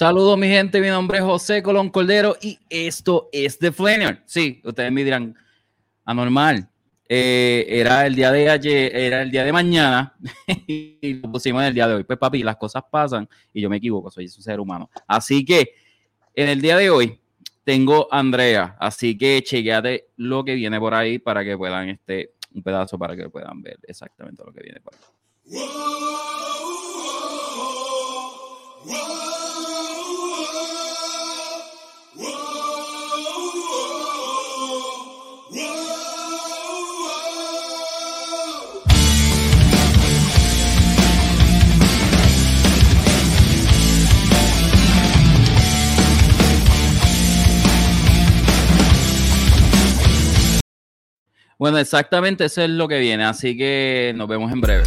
Saludos, mi gente. Mi nombre es José Colón Cordero y esto es The Flaner. Sí, ustedes me dirán, anormal. Eh, era el día de ayer, era el día de mañana y lo pusimos en el día de hoy. Pues, papi, las cosas pasan y yo me equivoco, soy un ser humano. Así que en el día de hoy tengo a Andrea. Así que chequeate lo que viene por ahí para que puedan, este, un pedazo para que puedan ver exactamente lo que viene por ahí. Bueno, exactamente eso es lo que viene, así que nos vemos en breve.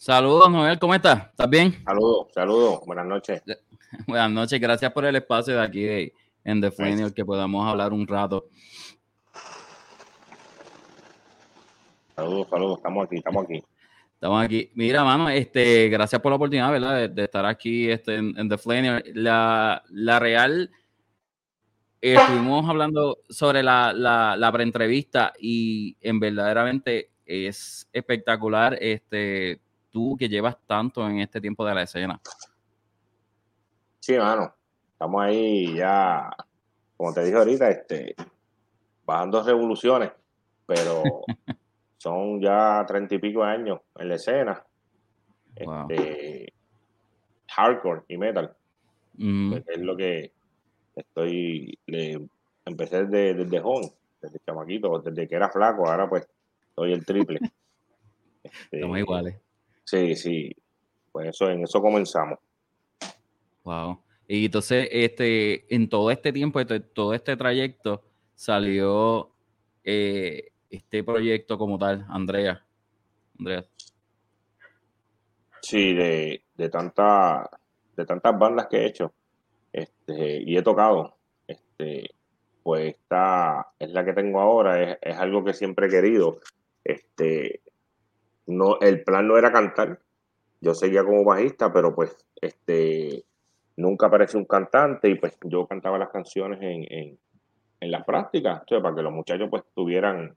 Saludos, Noel, ¿cómo estás? ¿Estás bien? Saludos, saludos, buenas noches. Buenas noches, gracias por el espacio de aquí en The Flanier, que podamos hablar un rato. Saludos, saludos, estamos aquí, estamos aquí. Estamos aquí. Mira, mano, este, gracias por la oportunidad, ¿verdad? De, estar aquí este, en, The Flanier. La, la real, estuvimos hablando sobre la, la, la preentrevista y en verdaderamente es espectacular. Este, tú que llevas tanto en este tiempo de la escena? Sí, mano. Estamos ahí ya, como te dije ahorita, este, bajando revoluciones, pero son ya treinta y pico años en la escena. Este, hardcore y metal. Mm. Pues, es lo que estoy. Le, empecé desde, desde joven, desde chamaquito, desde que era flaco, ahora pues soy el triple. Estamos este, iguales. Sí, sí. Pues eso, en eso comenzamos. Wow. Y entonces, este, en todo este tiempo, este, todo este trayecto, salió eh, este proyecto como tal, Andrea. Andrea. Sí, de, de, tanta, de tantas bandas que he hecho este, y he tocado, este, pues esta es la que tengo ahora, es, es algo que siempre he querido. Este, no, el plan no era cantar. Yo seguía como bajista, pero pues este nunca apareció un cantante y pues yo cantaba las canciones en, en, en las prácticas, para que los muchachos pues tuvieran,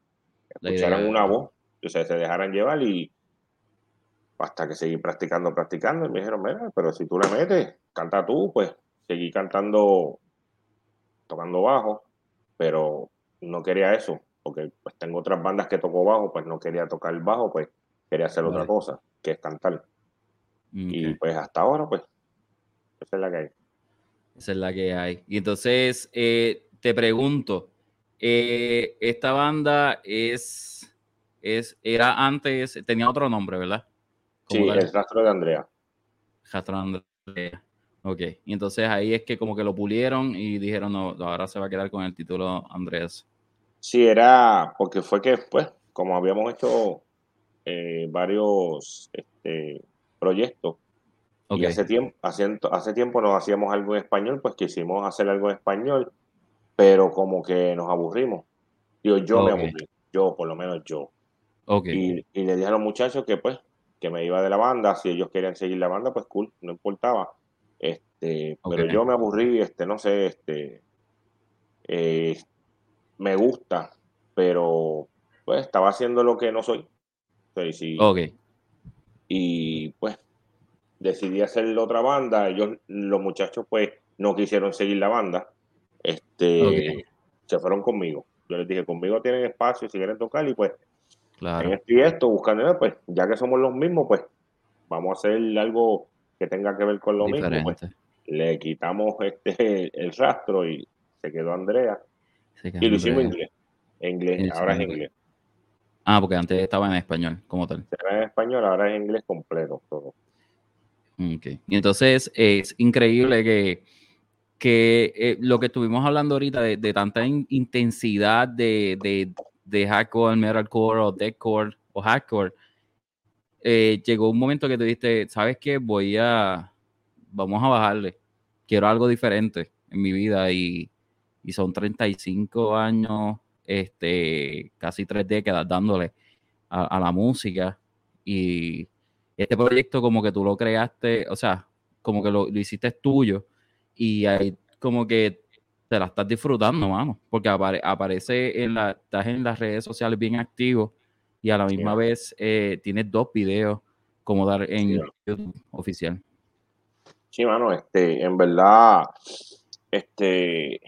escucharan una voz, o sea, se dejaran llevar y hasta que seguí practicando, practicando, y me dijeron, mira, pero si tú le metes, canta tú, pues seguí cantando, tocando bajo, pero no quería eso, porque pues tengo otras bandas que toco bajo, pues no quería tocar el bajo, pues quería hacer otra cosa, que es cantar. Y pues hasta ahora, pues, esa es la que hay. Esa es la que hay. Y entonces, eh, te pregunto, eh, esta banda es, es, era antes, tenía otro nombre, ¿verdad? Sí, el rastro de Andrea. Rastro de Andrea. Ok, y entonces ahí es que como que lo pulieron y dijeron, no, ahora se va a quedar con el título Andrés. Sí, era porque fue que, pues, como habíamos hecho eh, varios este, proyectos. Y hace tiempo, hace, hace tiempo nos hacíamos algo en español, pues quisimos hacer algo en español, pero como que nos aburrimos. Yo, yo me aburrí, yo, por lo menos yo. Y, y, le dije a los muchachos que pues, que me iba de la banda, si ellos querían seguir la banda, pues cool, no importaba. Este, pero yo me aburrí, este, no sé, este, eh, me gusta, pero pues estaba haciendo lo que no soy. Sí, ok. Y pues decidí hacer otra banda. Ellos, los muchachos, pues no quisieron seguir la banda. Este, se fueron conmigo. Yo les dije, conmigo tienen espacio si quieren tocar y pues claro. en esto y esto, buscando, pues ya que somos los mismos, pues vamos a hacer algo que tenga que ver con lo mismo. Pues, le quitamos este el rastro y se quedó Andrea. y lo hicimos en inglés. En inglés, ahora es inglés. Ah, porque antes estaba en español, como tal. Era en español, ahora es en inglés completo. Todo. Okay. Y entonces es increíble que, que eh, lo que estuvimos hablando ahorita de, de tanta intensidad de, de, de hardcore, metalcore o deathcore o hardcore, eh, llegó un momento que te dijiste, ¿sabes qué? Voy a, vamos a bajarle. Quiero algo diferente en mi vida y, y son 35 años, este, casi tres décadas dándole a, a la música y este proyecto como que tú lo creaste, o sea, como que lo, lo hiciste tuyo y ahí como que te la estás disfrutando, mano, porque apare, aparece en la, estás en las redes sociales bien activo y a la misma vez eh, tienes dos videos como dar en Sí. YouTube oficial. Sí, mano, este, en verdad, este,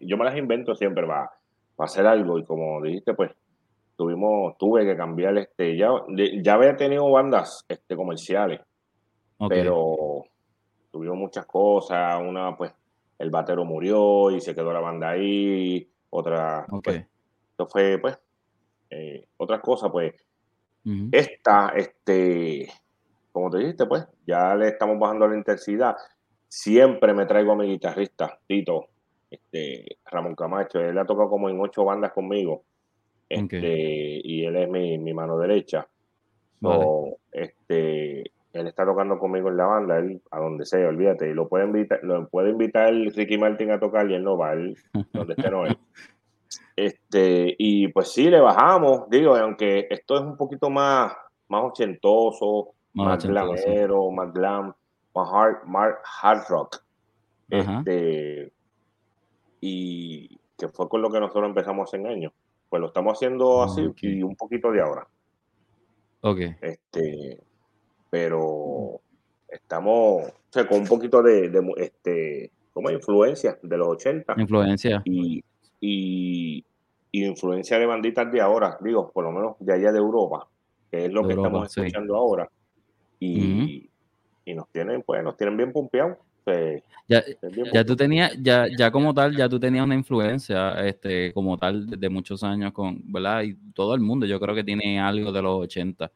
yo me las invento siempre para, hacer algo. Y como dijiste, pues, tuvimos, tuve que cambiar, este, ya, ya había tenido bandas, este, comerciales, pero tuvimos muchas cosas, una, pues, el batero murió y se quedó la banda ahí, otra, ok. pues, esto fue, pues, eh, otras cosas, pues, esta, este, como te dijiste, pues, ya le estamos bajando la intensidad. Siempre me traigo a mi guitarrista, Tito, este, Ramón Camacho. Él ha tocado como en ocho bandas conmigo. Este, y él es mi, mi mano derecha. So, Vale. este, él está tocando conmigo en la banda, él a donde sea, olvídate, y lo puede invitar, lo puede invitar Ricky Martin a tocar y él no va, él, donde esté no. Este, y pues sí, le bajamos, digo, aunque esto es un poquito más, más ochentoso, Más más, glamero, más glam, más hard, más hard rock. Ajá. Este, y que fue con lo que nosotros empezamos hace años. Pues lo estamos haciendo así Ok. y un poquito de ahora. Ok. Este, pero estamos o sea, con un poquito de, de este, como influencia de los 80 Influencia. y, y, y influencia de banditas de ahora, digo, por lo menos de allá de Europa, que es lo De que Europa, estamos sí. escuchando ahora. Y, y nos tienen, pues, nos tienen bien pumpeados. Sea, Ya, ya tú tenías, ya, ya como tal, ya tú tenías una influencia, este, como tal, de muchos años con, ¿verdad? Y todo el mundo, yo creo que tiene algo de los 80.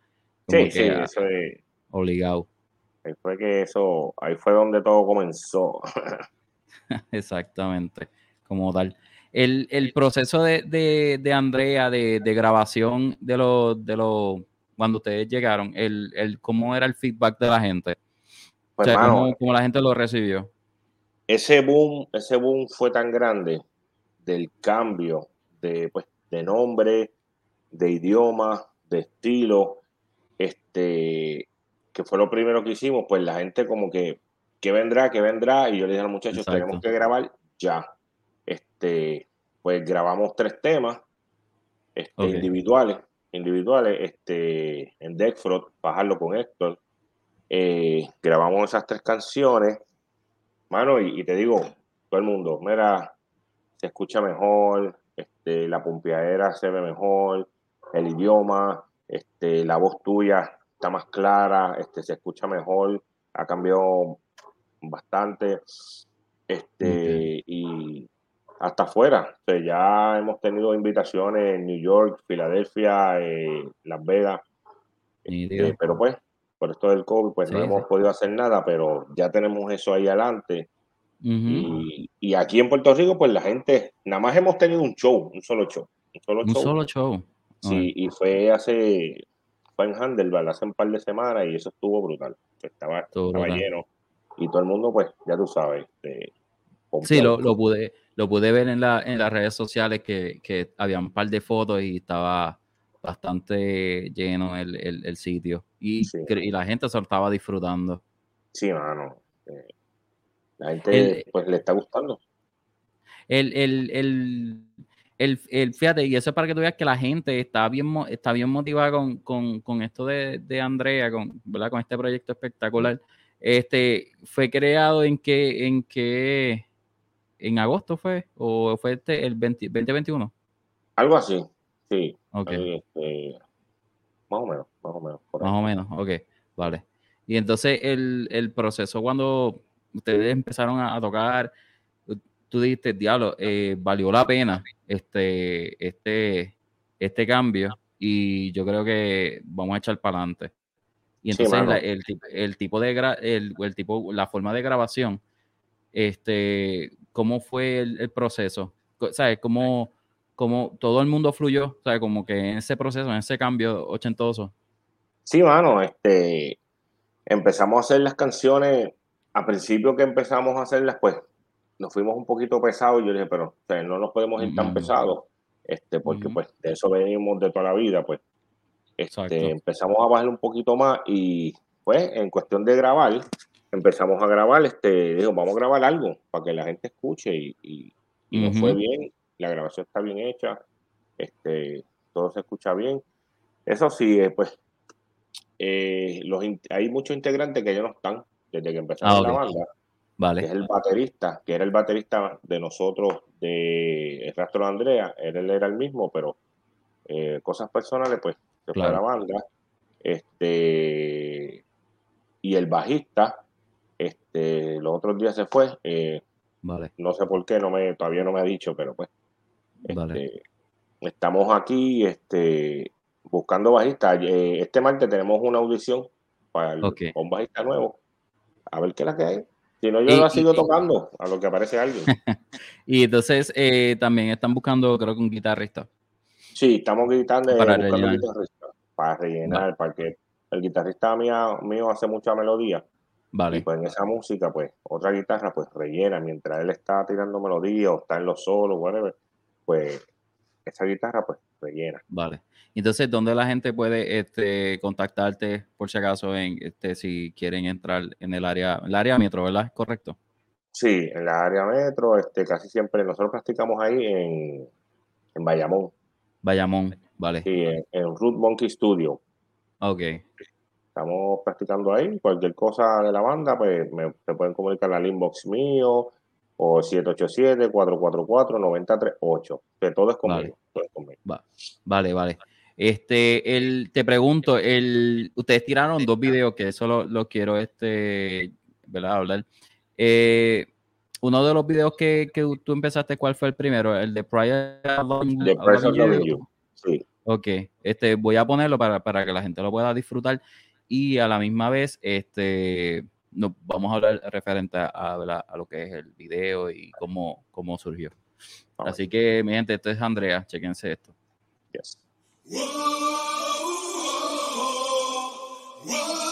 Como Sí, sí, eso es, obligado. ahí fue que eso, ahí fue donde todo comenzó. Exactamente, como tal. El, el proceso de, de, de Andrea de, de grabación de los, de los, cuando ustedes llegaron, el, el, ¿cómo era el feedback de la gente? Pues, o sea, mano, ¿cómo, cómo la gente lo recibió? ese boom, ese boom fue tan grande del cambio de, pues, de nombre, de idioma, de estilo, este, que fue lo primero que hicimos, pues la gente como que, ¿qué vendrá? ¿Qué vendrá? Y yo le dije a los muchachos, Exacto. tenemos que grabar ya. Este, pues grabamos tres temas este, Ok. individuales, individuales, este, en Dexfrot, bajarlo con Héctor. Eh, grabamos esas tres canciones, mano, y, y te digo, todo el mundo, mira, se escucha mejor, este, la pompeadera se ve mejor, el idioma, este, la voz tuya está más clara, este, se escucha mejor, ha cambiado bastante, este, y hasta afuera, o sea, ya hemos tenido invitaciones en New York, Filadelfia, eh, Las Vegas, este, pero pues, por esto del COVID, pues no hemos sí. podido hacer nada, pero ya tenemos eso ahí adelante. Y, y aquí en Puerto Rico, pues la gente, nada más hemos tenido un show, un solo show. Un solo Un show. solo show. Sí, y fue hace, fue en Handelbar hace un par de semanas y eso estuvo brutal. Estaba, estaba brutal. lleno. Y todo el mundo, pues, ya tú sabes. Este, Sí, lo, pude, lo pude ver en, la, en las redes sociales que, que había un par de fotos y estaba bastante lleno el, el, el sitio. Y, Sí. cre- y la gente se lo estaba disfrutando. Sí, mano. Eh, la gente, El- pues, le está gustando. El, el, el, el, el- fíjate, y eso es para que tú veas que la gente está bien, está bien motivada con, con, con esto de, de Andrea, con, ¿verdad? con este proyecto espectacular. Este fue creado en que, en que, en agosto fue, o fue este el 20 2021. Algo así, sí. Este, más o menos, más o menos. por. Más o menos, ok, vale. Y entonces el, el proceso cuando ustedes empezaron a, a tocar, tú dijiste, diablo, eh, valió la pena este, este, este cambio y yo creo que vamos a echar para adelante. Y entonces el, el, tipo de el, el, tipo, la forma de grabación, este, ¿cómo fue el, proceso? ¿Sabes? ¿Cómo, ¿Cómo, todo el mundo fluyó? ¿Sabes? Como que en ese proceso, en ese cambio ochentoso. Sí, mano, este, empezamos a hacer las canciones, a principio que empezamos a hacerlas, pues nos fuimos un poquito pesados. Yo dije, pero no nos podemos ir tan pesados, este, porque pues de eso venimos de toda la vida, pues. Este, empezamos a bajar un poquito más y pues en cuestión de grabar, empezamos a grabar, este, digo, vamos a grabar algo para que la gente escuche y, y, nos fue bien, la grabación está bien hecha, este, todo se escucha bien. Eso sí, eh, pues eh, los, hay muchos integrantes que ya no están desde que empezamos ah, la banda. Vale. es el baterista, que era el baterista de nosotros, de El Rastro de Andrea. Él, era el mismo, pero eh, cosas personales, pues se fue a la banda. Este, y el bajista, este, los otros días se fue. Eh, vale. No sé por qué, no me, todavía no me ha dicho, pero pues. Este, estamos aquí este, buscando bajista. Eh, este martes tenemos una audición para un bajista nuevo. A ver qué es la que hay. Si no, yo la sigo tocando a lo que aparece alguien. y entonces eh, también están buscando, creo que un guitarrista. Sí, estamos gritando para rellenar. para rellenar, porque el guitarrista mío, mío hace mucha melodía. Vale. Y pues en esa música, pues otra guitarra, pues rellena mientras él está tirando melodía o está en los solos, whatever, pues esa guitarra, pues rellena. Vale. Entonces, ¿dónde la gente puede este, contactarte por si acaso en este, si quieren entrar en el área, el área metro, ¿verdad? ¿Correcto? Sí, en la área metro, este, casi siempre nosotros practicamos ahí en, en Bayamón. Bayamón, vale. Sí, en, Root Monkey Studio. Ok. Estamos practicando ahí. Cualquier cosa de la banda, pues me, se pueden comunicar al inbox mío o 787-444-938. Que todo es conmigo. Todo es conmigo. vale, vale. Este, el, te pregunto, el, ustedes tiraron dos videos que eso lo, quiero este, ¿verdad? hablar. Eh, uno de los videos que, que, tú empezaste, ¿cuál fue el primero? El de Prior de You. Sí. Ok, este, voy a ponerlo para, para, que la gente lo pueda disfrutar y a la misma vez, este, nos vamos a hablar referente a, a, lo que es el video y cómo, cómo surgió. Así que, mi gente, esto es Andrea, chequense esto. Yes. Whoa, whoa, whoa.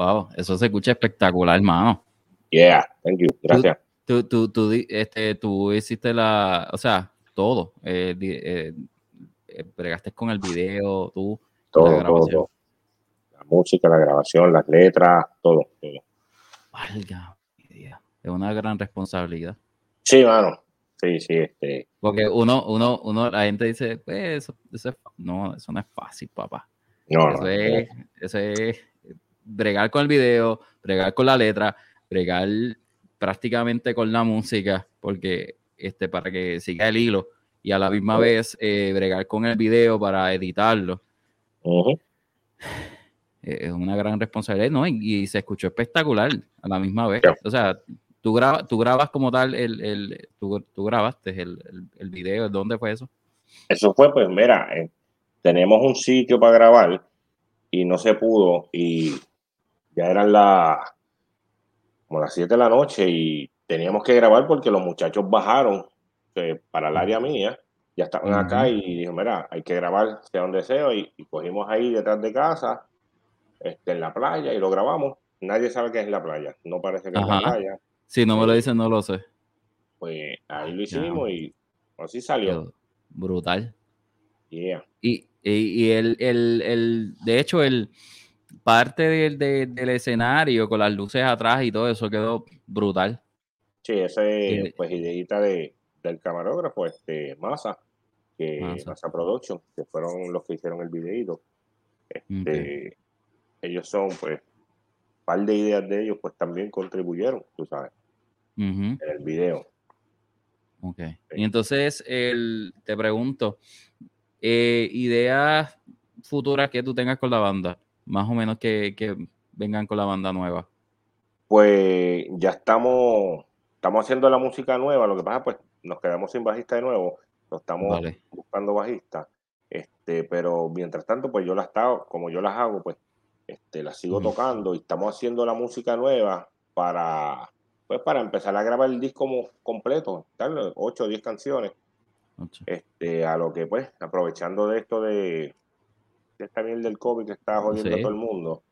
Wow, eso se escucha espectacular, hermano. Yeah, thank you. Gracias. Tú, tú, tú, este, tú hiciste la, o sea, todo. Eh, eh, eh, bregaste con el video, tú. Todo, la todo, La música, la grabación, las letras, todo. todo. Valga, es una gran responsabilidad. Sí, mano. Sí, sí, este. Porque uno, uno, uno, la gente dice, pues, eso, eso no, eso no es fácil, papá. No, eso es, eso es bregar con el video, bregar con la letra, bregar prácticamente con la música, porque este, para que siga el hilo y a la misma vez eh, bregar con el video para editarlo. Es una gran responsabilidad, ¿no? Y, se escuchó espectacular a la misma vez. O sea, tú, grabas, tú grabas como tal, el, el tú, tú, grabaste el, el, el, video, ¿dónde fue eso? Eso fue, pues mira, eh, tenemos un sitio para grabar y no se pudo y ya eran las como las 7 de la noche y teníamos que grabar porque los muchachos bajaron eh, para el área mía, ya estaban acá y dijo, mira, hay que grabar sea donde sea y, cogimos ahí detrás de casa, este, en la playa y lo grabamos. Nadie sabe qué es la playa, no parece que es la playa. Si no me lo dicen, no lo sé. Pues ahí lo hicimos y así salió. Brutal. Yeah. Y, y, el, el, el, de hecho, el, parte del, del, escenario con las luces atrás y todo eso quedó brutal. Sí, ese es pues ideita de, del camarógrafo, este Masa, que Masa. Production, que fueron los que hicieron el videito. Este, Ellos son, pues, un par de ideas de ellos, pues también contribuyeron, tú sabes, en el video. Ok. Y entonces, el, te pregunto, eh, ideas futuras que tú tengas con la banda más o menos que, vengan con la banda nueva? Pues ya estamos, estamos haciendo la música nueva, lo que pasa pues nos quedamos sin bajista de nuevo, lo estamos buscando bajista, este, pero mientras tanto pues yo las estado, como yo las hago, pues este, las sigo tocando y estamos haciendo la música nueva para pues para empezar a grabar el disco completo, 8 o 10 canciones. Este, a lo que pues, aprovechando de esto de, está bien del COVID que está jodiendo a todo el mundo.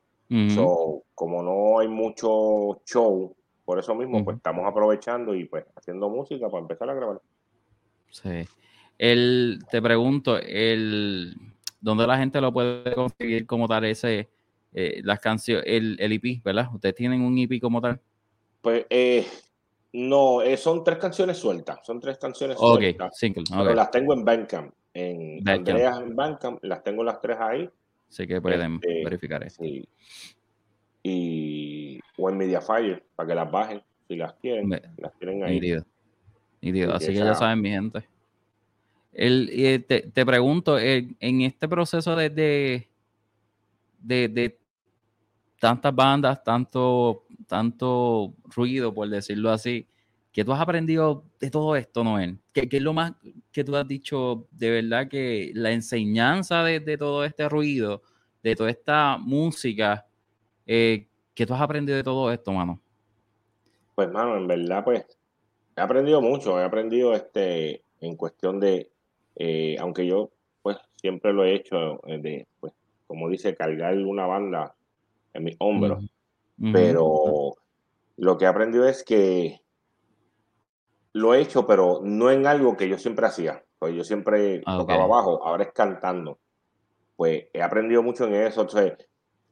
como no hay mucho show, por eso mismo, pues estamos aprovechando y pues haciendo música para empezar a grabar. Sí. El, te pregunto, el, ¿dónde la gente lo puede conseguir como tal ese, eh, las canciones, el, el EP, ¿verdad? ¿Ustedes tienen un EP como tal? Pues eh, no, eh, son tres canciones sueltas, son tres canciones sueltas. Single, Pero las tengo en Bandcamp en Andreas en Bandcamp, las tengo las tres ahí. Sí que pueden este, verificar eso. Y, o en Mediafire, para que las bajen, si las quieren, las tienen ahí. Así que ya saben, mi gente. El, te, te, pregunto, en este proceso de, de, de, tantas bandas, tanto, tanto ruido, por decirlo así, ¿Qué tú has aprendido de todo esto, Noel? ¿Qué, es lo más que tú has dicho de verdad que la enseñanza de, todo este ruido, de toda esta música, eh, ¿qué tú has aprendido de todo esto, mano? Pues, mano, en verdad, pues, he aprendido mucho, he aprendido este, en cuestión de, eh, aunque yo, pues, siempre lo he hecho, eh, de, pues, como dice, cargar una banda en mis hombros, pero lo que he aprendido es que lo he hecho, pero no en algo que yo siempre hacía. Pues yo siempre ah, tocaba abajo, ahora es cantando. Pues he aprendido mucho en eso, entonces,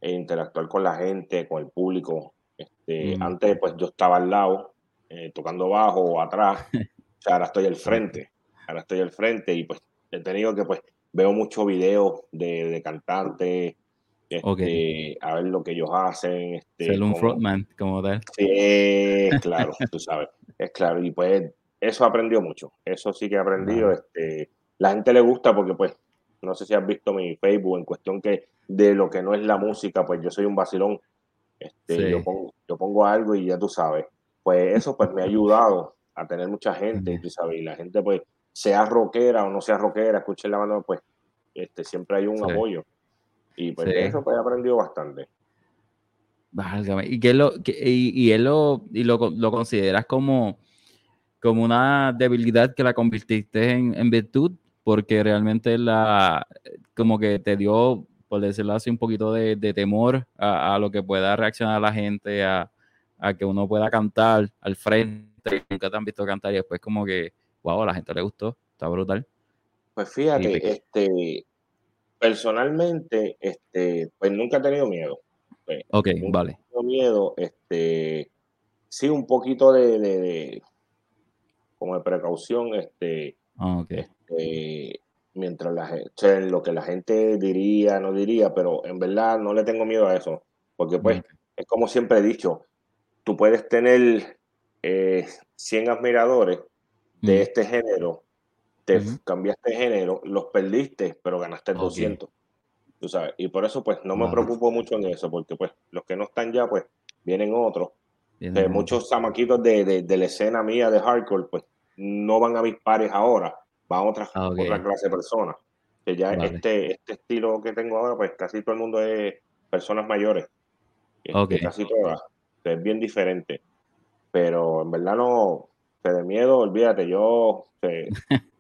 e interactuar con la gente, con el público. Este, mm. Antes, pues yo estaba al lado, eh, tocando bajo o atrás. o sea, ahora estoy al frente. Ahora estoy al frente y pues he tenido que, pues, veo muchos videos de, de cantantes, este, a ver lo que ellos hacen. Este, Ser un frontman, como tal. Sí, claro, tú sabes. Es claro, y pues eso aprendió mucho. Eso sí que he aprendido. Este, la gente le gusta porque, pues, no sé si has visto mi Facebook en cuestión que de lo que no es la música, pues yo soy un vacilón. Este, yo, pongo, yo pongo algo y ya tú sabes. Pues eso pues me ha ayudado a tener mucha gente, tú sabes, y la gente pues sea rockera o no sea rockera, escuche la banda, pues este, siempre hay un apoyo. Y pues eso pues he aprendido bastante. ¿Y, qué lo, y, él lo, y lo, consideras como, como una debilidad que la convirtiste en, virtud? Porque realmente la, como que te dio por decirlo así, un poquito de, temor a, lo que pueda reaccionar la gente, a, que uno pueda cantar al frente, nunca te han visto cantar y después como que, wow, a la gente le gustó, está brutal. Pues fíjate, este, personalmente, este, pues nunca he tenido miedo. Pues, ok, vale. He tenido miedo, este, sí, un poquito de, como de precaución, este, ah, este mientras la gente, lo que la gente diría, no diría, pero en verdad no le tengo miedo a eso, porque pues es como siempre he dicho, tú puedes tener eh, 100 admiradores de este género, te cambiaste de género, los perdiste, pero ganaste 200. Tú sabes, y por eso pues no me preocupo mucho en eso, porque pues los que no están ya, pues vienen otros. Eh, muchos zamaquitos de, de, la escena mía de hardcore, pues no van a mis pares ahora va a otra, ah, otra clase de personas. Que ya este, este estilo que tengo ahora, pues casi todo el mundo es personas mayores. Este, casi todas. Es bien diferente. Pero en verdad no, te de miedo, olvídate, yo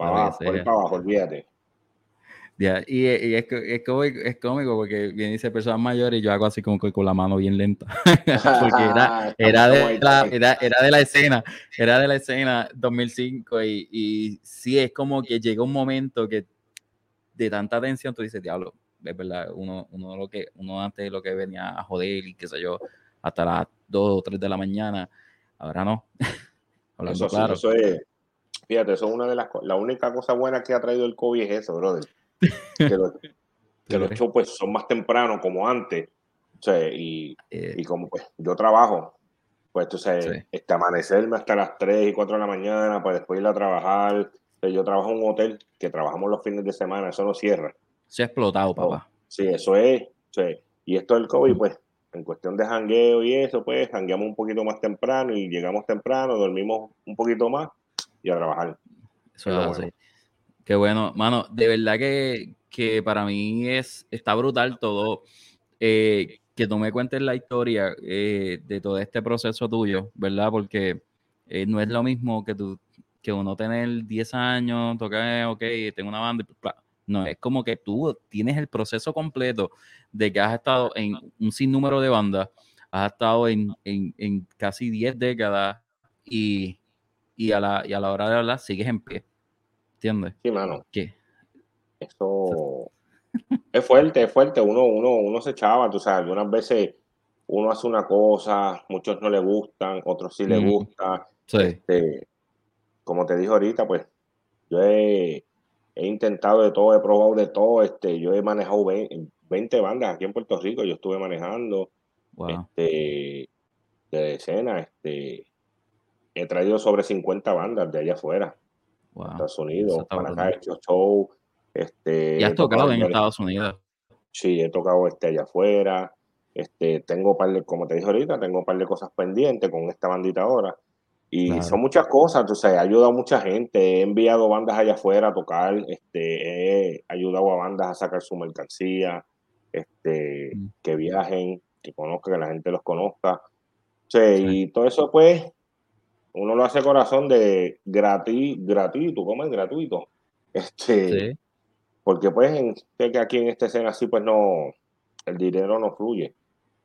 para abajo, para abajo, olvídate y, es, es, cómico, es, cómico, porque viene dice personas mayores y yo hago así como con la mano bien lenta. porque era, era, de la, era, era, de la escena, era de la escena 2005 y, y sí es como que llega un momento que de tanta tensión tú dices, diablo, es verdad, uno, uno, lo que, uno antes lo que venía a joder y qué sé yo, hasta las 2 o 3 de la mañana, ahora no. Hablando eso, claro. eso es, fíjate, eso es una de las la única cosa buena que ha traído el COVID es eso, brother que, los shows pues son más temprano como antes. y, eh. y, como pues yo trabajo, pues tú sabes, este, amanecerme hasta las 3 y 4 de la mañana para después ir a trabajar. Yo trabajo en un hotel que trabajamos los fines de semana, eso no cierra. Se ha explotado, papá. Sí, eso es. Y esto del COVID, pues, en cuestión de jangueo y eso, pues, jangueamos un poquito más temprano y llegamos temprano, dormimos un poquito más y a trabajar. Eso es así. Qué bueno, mano, de verdad que, que para mí es, está brutal todo, eh, que tú me cuentes la historia eh, de todo este proceso tuyo, ¿verdad? Porque eh, no es lo mismo que tú, que uno tener 10 años, tocar, ok, tengo una banda, no, es como que tú tienes el proceso completo de que has estado en un sinnúmero de bandas, has estado en, en, en casi 10 décadas y, y, a la, y a la hora de hablar sigues en pie. ¿Entiendes? Sí, mano. ¿Qué? Eso es fuerte, es fuerte. Uno, uno, uno se echaba, tú sabes, algunas veces uno hace una cosa, muchos no le gustan, otros sí le gusta. Sí. Este, como te dije ahorita, pues yo he, intentado de todo, he probado de todo. Este, yo he manejado 20, bandas aquí en Puerto Rico, yo estuve manejando este, de escena, este, he traído sobre 50 bandas de allá afuera. Estados Unidos, para hecho show. Este, ¿Y has tocado en Estados Unidos? Sí, he tocado este allá afuera. Este, tengo par de, como te dije ahorita, tengo un par de cosas pendientes con esta bandita ahora. Y son muchas cosas, entonces he ayudado a mucha gente, he enviado bandas allá afuera a tocar, este, he ayudado a bandas a sacar su mercancía, este, mm. que viajen, que conozcan, que la gente los conozca. Y todo eso pues uno lo hace corazón de gratis, gratuito, ¿cómo es? Gratuito. Este, Porque pues en, que aquí en esta escena así pues no, el dinero no fluye,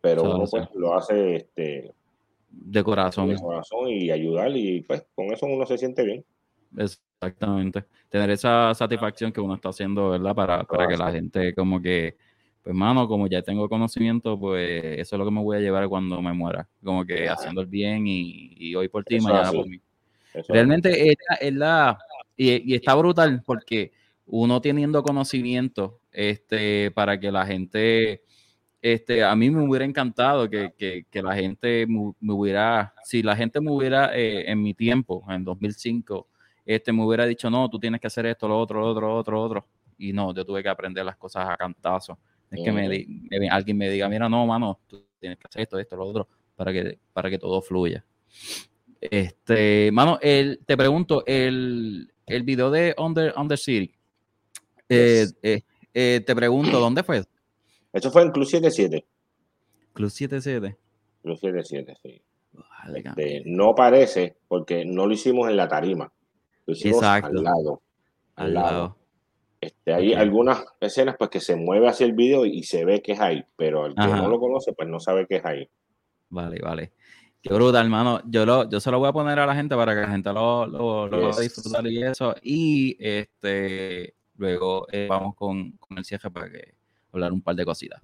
pero uno pues lo hace este, de corazón. De corazón y ayudar y pues con eso uno se siente bien. Exactamente. Tener esa satisfacción que uno está haciendo, ¿verdad? Para, para que la gente como que pues mano, como ya tengo conocimiento, pues eso es lo que me voy a llevar cuando me muera, como que haciendo el bien y, hoy por ti, mañana por mí. Realmente es, la, y, está brutal porque uno teniendo conocimiento, este, para que la gente, este, a mí me hubiera encantado que, la gente me, hubiera, si la gente me hubiera eh, en mi tiempo, en 2005, este, me hubiera dicho, no, tú tienes que hacer esto, lo otro, lo otro, lo otro, lo otro. Y no, yo tuve que aprender las cosas a cantazo. Es que me, alguien me diga, mira, no, mano, tú tienes que hacer esto, esto, lo otro, para que, para que todo fluya. Este, mano, el, te pregunto, el, el video de Under, Under City, eh, eh, eh, te pregunto, ¿dónde fue? Eso fue en Club 77. Club 77. Club 77, sí. Este, no parece, porque no lo hicimos en la tarima. Lo hicimos al lado. Al lado. Este, hay algunas escenas pues que se mueve hacia el video y se ve que es ahí, pero el que no lo conoce pues no sabe que es ahí. Vale, vale. Qué brutal, hermano. Yo, lo, yo se lo voy a poner a la gente para que la gente lo, lo, lo disfrutar y eso. Y este luego eh, vamos con, con, el cierre para que hablar un par de cositas.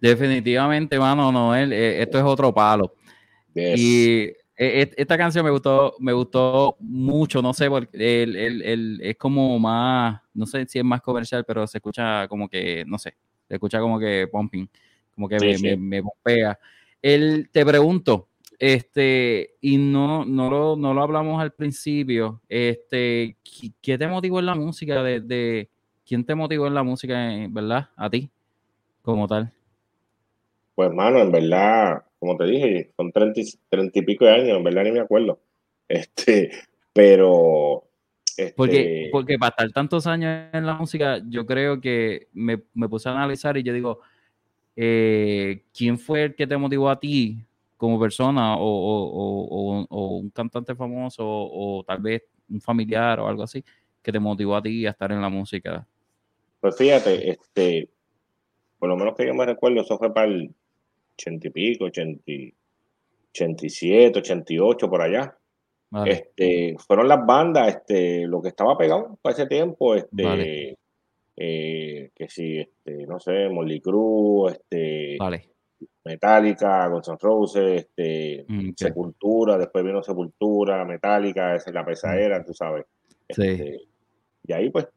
Definitivamente, mano, Noel, eh, esto es otro palo. Y eh, eh, esta canción me gustó, me gustó mucho, no sé, porque el, es como más, no sé si es más comercial, pero se escucha como que, no sé, se escucha como que pumping, como que me, me, pompea. Él, te pregunto, este, y no, no, lo, no lo hablamos al principio, este, ¿qué te motivó en la música? De, ¿Quién te motivó en la música, verdad? A ti, como tal. Pues, mano, en verdad, como te dije, son treinta y pico de años, en verdad ni me acuerdo. Este, pero. Porque, este porque para estar tantos años en la música, yo creo que me, me puse a analizar y yo digo, eh, ¿quién fue el que te motivó a ti como persona o, un cantante famoso o, tal vez un familiar o algo así que te motivó a ti a estar en la música? Pues fíjate, este, por lo menos que yo me recuerdo, eso fue para el ochenta y pico, ochenta, 87, 88, por allá. Este, fueron las bandas, este, lo que estaba pegado para ese tiempo, este, eh, que sí, este, no sé, Molly Cruz, este, vale. Metallica, Guns N' Roses, este, mm, Sepultura, después vino Sepultura, Metallica, esa es la pesadera, mm. tú sabes. Este, y ahí pues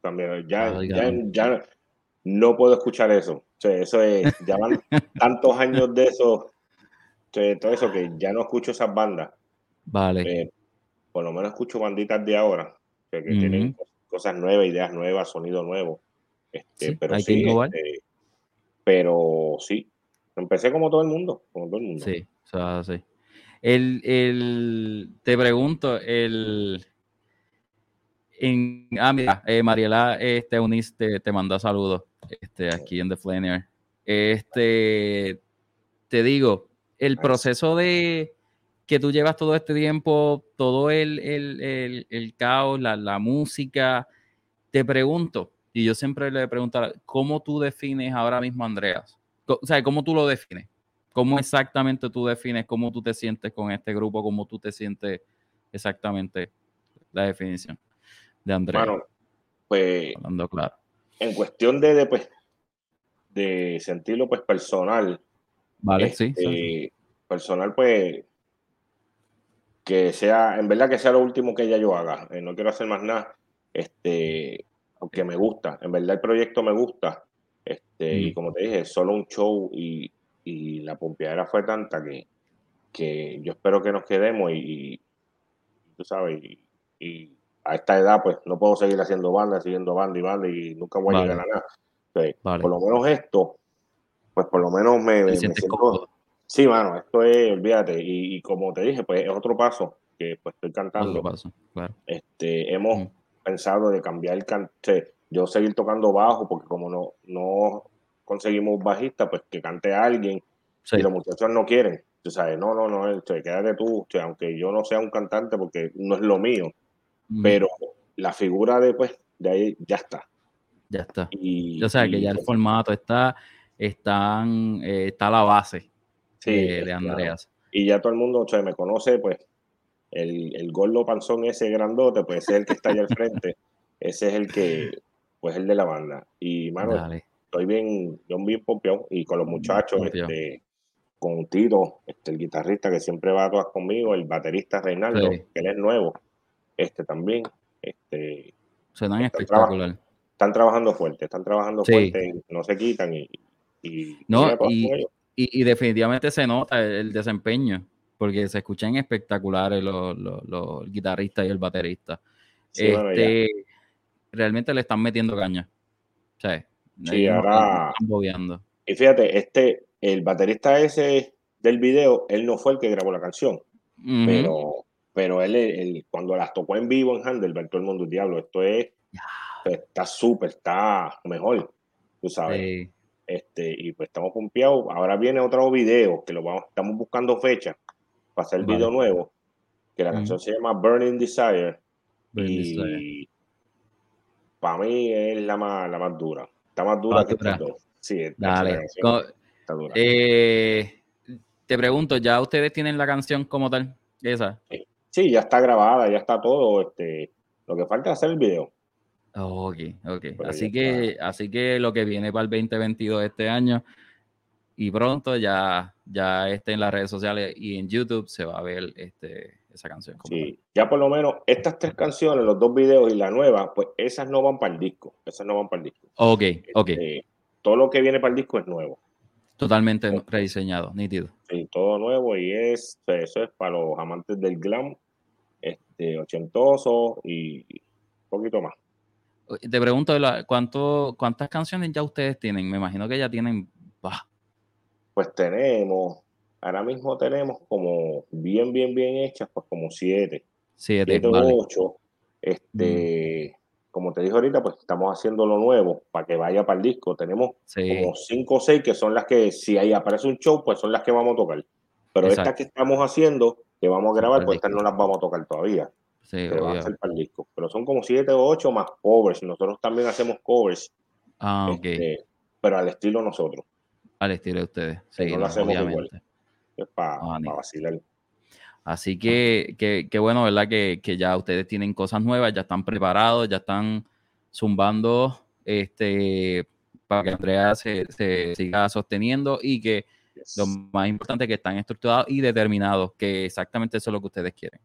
también ya, ya, no puedo escuchar eso. Sea, eso es, ya van tantos años de eso, todo eso que ya no escucho esas bandas. Vale. Eh, por lo menos escucho banditas de ahora, que, tienen cosas nuevas, ideas nuevas, sonido nuevo. Este, pero sí, este, pero sí, Empecé como todo el mundo, como todo el mundo. Sí, o sea, sí. El, el, te pregunto, el... En, ah, mira, eh, Mariela este, Unis te, te manda saludos este, aquí en The Flanier. Este, te digo, el proceso de que tú llevas todo este tiempo, todo el, el, el, el caos, la, la, música, te pregunto, y yo siempre le pregunto, ¿cómo tú defines ahora mismo Andreas? o sea, ¿cómo tú lo defines? ¿Cómo exactamente tú defines cómo tú te sientes con este grupo? ¿Cómo tú te sientes exactamente la definición de Andrés? Bueno, pues. Hablando claro. En cuestión de, de, pues, de sentirlo, pues, personal. Vale, sí, este, Personal, pues, que sea, en verdad que sea lo último que ella yo haga. Eh, no quiero hacer más nada. Este, aunque me gusta. En verdad el proyecto me gusta. Este, Y como te dije, solo un show y, la pompeadera fue tanta que, que yo espero que nos quedemos y, tú sabes, y, a esta edad pues no puedo seguir haciendo banda, siguiendo banda y banda y nunca voy a llegar a nada. Por lo menos esto, pues por lo menos me, siento... Sí, mano, esto es, olvídate, y, como te dije, pues es otro paso que pues estoy cantando. Este, hemos pensado de cambiar el cante yo seguir tocando bajo, porque como no, no conseguimos bajista, pues que cante alguien y los muchachos no quieren. Tú sabes, no, no, no, quédate tú, aunque yo no sea un cantante porque no es lo mío, pero la figura de, pues, de ahí ya está. Ya está. Y, o sea, que ya el formato está, están, eh, está la base de, Andreas. Y ya todo el mundo, o me conoce, pues, el, el gordo panzón ese grandote, pues es el que está allá al frente. ese es el que, pues el de la banda. Y, mano, estoy bien, yo bien pompeado y con los muchachos, este, con Tito, este, el guitarrista que siempre va a todas conmigo, el baterista Reinaldo, que él es nuevo, este también. Este, se dan espectacular. están trabajando fuerte, están trabajando fuerte, no se quitan y, no, y, definitivamente se nota el, desempeño, porque se escuchan espectaculares los, los, guitarristas y el baterista. este, realmente le están metiendo caña. sí, ahora. Y fíjate, este, el baterista ese del video, él no fue el que grabó la canción, pero, pero él, cuando las tocó en vivo en Handelberg, todo el mundo, diablo, esto es, pues, está súper, está mejor, tú sabes. Este, y pues estamos pompeados. Ahora viene otro video que lo vamos, estamos buscando fecha para hacer el video nuevo, que la canción se llama Burning Desire. y, para mí es la más, la más dura. Está más dura que estas dos. Sí, Dale. Está dura. Eh, te pregunto, ¿ya ustedes tienen la canción como tal? Esa. Sí, ya está grabada, ya está todo. Este, lo que falta es hacer el video. ok, ok. así que, así que lo que viene para el 2022 este año y pronto ya, ya esté en las redes sociales y en YouTube se va a ver este, esa canción. Sí, ya por lo menos estas tres canciones, los dos videos y la nueva, pues esas no van para el disco. Esas no van para el disco. Ok, ok. Este, todo lo que viene para el disco es nuevo. Totalmente rediseñado, nítido. Sí, todo nuevo y es, eso es para los amantes del glam, este, ochentoso y un poquito más. Te pregunto, ¿cuánto, ¿cuántas canciones ya ustedes tienen? Me imagino que ya tienen... Pues tenemos, ahora mismo tenemos como bien, bien, bien hechas, pues como siete. Siete, siete ocho. Este, como te dije ahorita, pues estamos haciendo lo nuevo para que vaya para el disco. Tenemos como cinco o seis que son las que, si ahí aparece un show, pues son las que vamos a tocar. Pero estas que estamos haciendo, que vamos a grabar, pues estas no las vamos a tocar todavía. Sí, pero van a ser para el disco. Pero son como siete o ocho más covers. Nosotros también hacemos covers. Ah, ok. Este, pero al estilo nosotros. Al estilo de ustedes. Sí, no, lo hacemos igual. Es para ah, vacilar. Así que, qué bueno, ¿verdad? Que, ya ustedes tienen cosas nuevas, ya están preparados, ya están zumbando este, para que Andrea se, siga sosteniendo y que lo más importante es que están estructurados y determinados, que exactamente eso es lo que ustedes quieren.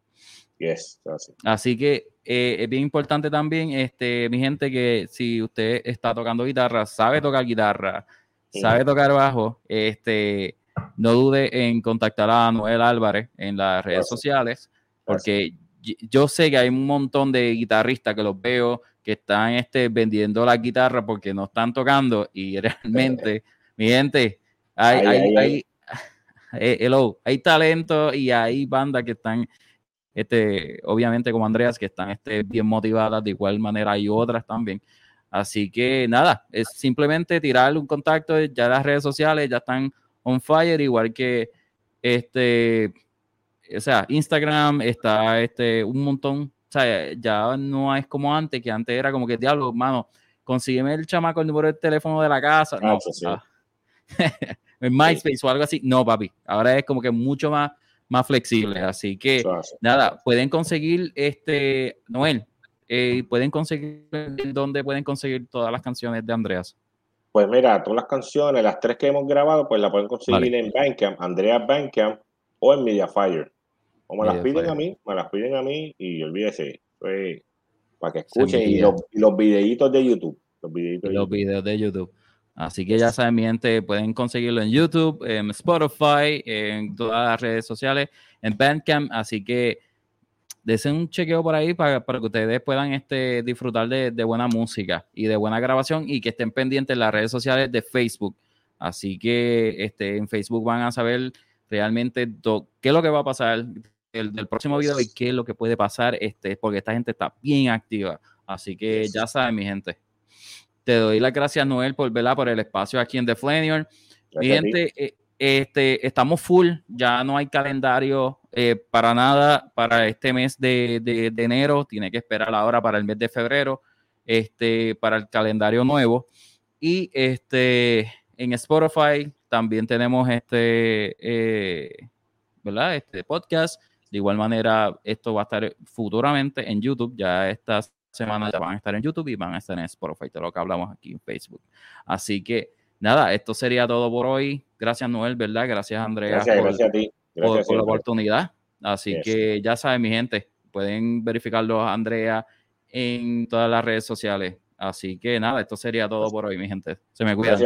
Yes, Así que eh, es bien importante también, este, mi gente, que si usted está tocando guitarra, sabe tocar guitarra, sabe tocar bajo, este, no dude en contactar a Noel Álvarez en las redes sociales, porque yo sé que hay un montón de guitarristas que los veo que están este, vendiendo la guitarra porque no están tocando y realmente, mi gente, hay, hay, hay, eh, hay, talento y hay bandas que están, este, obviamente como Andreas, que están este, bien motivadas, de igual manera hay otras también. Así que nada, es simplemente tirarle un contacto, ya las redes sociales ya están on fire, igual que este, o sea, Instagram está este, un montón, o sea, ya no es como antes, que antes era como que, diablo, hermano, consígueme el chamaco el número de teléfono de la casa. no, ah. en MySpace o algo así. No, papi. Ahora es como que mucho más, más flexible. Así que, nada, pueden conseguir, este, Noel, eh, pueden conseguir, ¿dónde pueden conseguir todas las canciones de Andreas? Pues mira, todas las canciones, las tres que hemos grabado, pues las pueden conseguir en Bandcamp, Andrea Bandcamp o en Mediafire. O me las piden a mí, me las piden a mí y olvídese, pues, para que escuchen y los, los, videitos de YouTube. Los, videitos los videos de YouTube. Así que ya saben, mi gente, pueden conseguirlo en YouTube, en Spotify, en todas las redes sociales, en Bandcamp. Así que desen un chequeo por ahí para, para que ustedes puedan este, disfrutar de, buena música y de buena grabación y que estén pendientes en las redes sociales de Facebook. Así que este, en Facebook van a saber realmente qué es lo que va a pasar el, del próximo video y qué es lo que puede pasar, este, porque esta gente está bien activa. Así que ya saben, mi gente. Te doy las gracias, Noel, por, por el espacio aquí en The Flanion. Mi gente, eh, este, estamos full, ya no hay calendario eh, para nada para este mes de, enero, tiene que esperar ahora para el mes de febrero, este, para el calendario nuevo. Y este, en Spotify también tenemos este, eh, ¿verdad? Este podcast. De igual manera, esto va a estar futuramente en YouTube. Ya esta semana ya van a estar en YouTube y van a estar en Spotify, todo lo que hablamos aquí en Facebook. Así que nada, esto sería todo por hoy. Gracias, Noel, ¿verdad? Gracias, Andrea, por, la oportunidad. Así que ya saben, mi gente, pueden verificarlo, Andrea, en todas las redes sociales. Así que nada, esto sería todo por hoy, mi gente. Se me cuida.